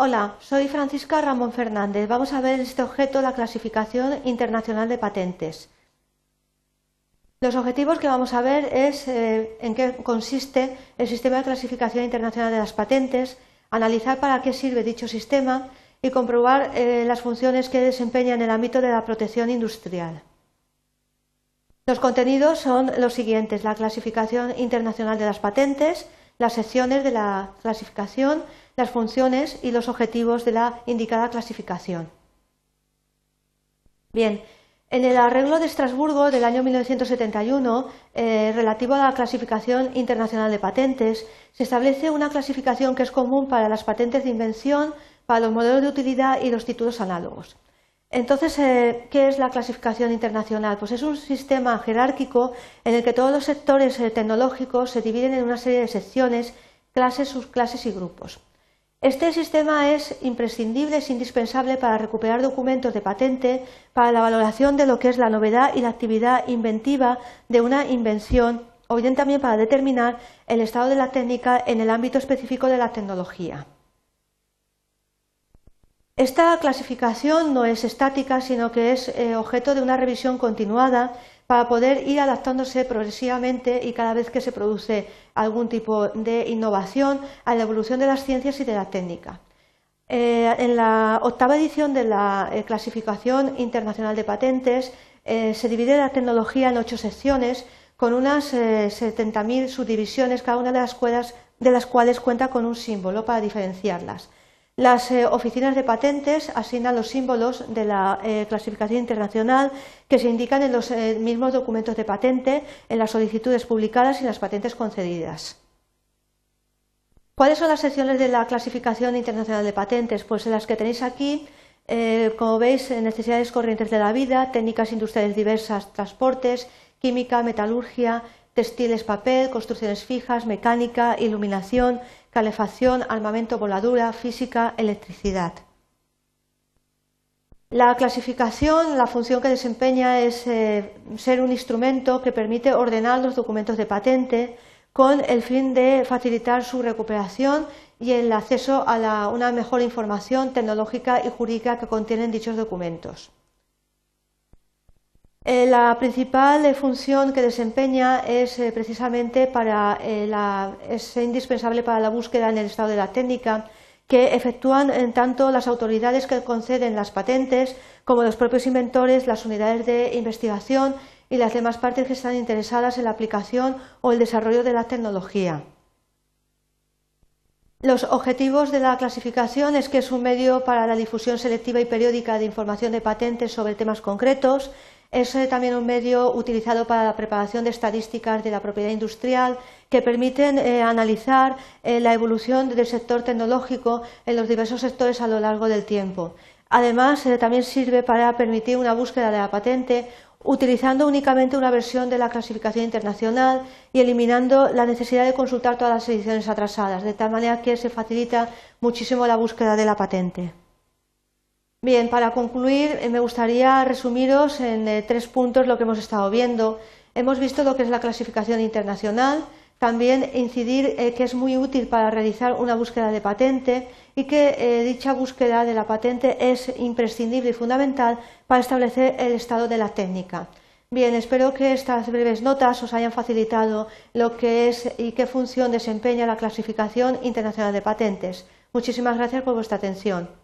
Hola, soy Francisca Ramón Fernández. Vamos a ver en este objeto la clasificación internacional de patentes. Los objetivos que vamos a ver es eh, en qué consiste el sistema de clasificación internacional de las patentes, analizar para qué sirve dicho sistema y comprobar eh, las funciones que desempeña en el ámbito de la protección industrial. Los contenidos son los siguientes, la clasificación internacional de las patentes, las secciones de la clasificación, las funciones y los objetivos de la indicada clasificación. Bien, en el arreglo de Estrasburgo del año 1971, eh, relativo a la clasificación internacional de patentes, se establece una clasificación que es común para las patentes de invención, para los modelos de utilidad y los títulos análogos. Entonces, eh, ¿qué es la clasificación internacional? Pues es un sistema jerárquico en el que todos los sectores eh, tecnológicos se dividen en una serie de secciones, clases, subclases y grupos. Este sistema es imprescindible, es indispensable para recuperar documentos de patente, para la valoración de lo que es la novedad y la actividad inventiva de una invención, o bien también para determinar el estado de la técnica en el ámbito específico de la tecnología. Esta clasificación no es estática, sino que es eh, objeto de una revisión continuada para poder ir adaptándose progresivamente y cada vez que se produce algún tipo de innovación a la evolución de las ciencias y de la técnica. Eh, en la octava edición de la eh, clasificación internacional de patentes eh, se divide la tecnología en ocho secciones con unas 70.000 subdivisiones, cada una de las, de las cuales cuenta con un símbolo para diferenciarlas. Las eh, oficinas de patentes asignan los símbolos de la eh, clasificación internacional que se indican en los eh, mismos documentos de patente, en las solicitudes publicadas y en las patentes concedidas. ¿Cuáles son las secciones de la clasificación internacional de patentes? Pues en las que tenéis aquí, como veis, necesidades corrientes de la vida, técnicas industriales diversas, transportes, química, metalurgia, textiles, papel, construcciones fijas, mecánica, iluminación, calefacción, armamento, voladura, física, electricidad. La clasificación, la función que desempeña es eh, ser un instrumento que permite ordenar los documentos de patente con el fin de facilitar su recuperación y el acceso a una mejor información tecnológica y jurídica que contienen dichos documentos. Eh, la principal eh, función que desempeña es eh, precisamente para es indispensable para la búsqueda en el estado de la técnica que efectúan tanto las autoridades que conceden las patentes como los propios inventores, las unidades de investigación y las demás partes que están interesadas en la aplicación o el desarrollo de la tecnología. Los objetivos de la clasificación es que es un medio para la difusión selectiva y periódica de información de patentes sobre temas concretos, es eh, también un medio utilizado para la preparación de estadísticas de la propiedad industrial que permiten eh, analizar eh, la evolución del sector tecnológico en los diversos sectores a lo largo del tiempo. Además, también sirve para permitir una búsqueda de la patente utilizando únicamente una versión de la clasificación internacional y eliminando la necesidad de consultar todas las ediciones atrasadas, de tal manera que se facilita muchísimo la búsqueda de la patente. Bien, para concluir, eh, me gustaría resumiros en eh, tres puntos lo que hemos estado viendo. Hemos visto lo que es la clasificación internacional, también incidir eh, que es muy útil para realizar una búsqueda de patente y que dicha búsqueda de la patente es imprescindible y fundamental para establecer el estado de la técnica. Bien, espero que estas breves notas os hayan facilitado lo que es y qué función desempeña la clasificación internacional de patentes. Muchísimas gracias por vuestra atención.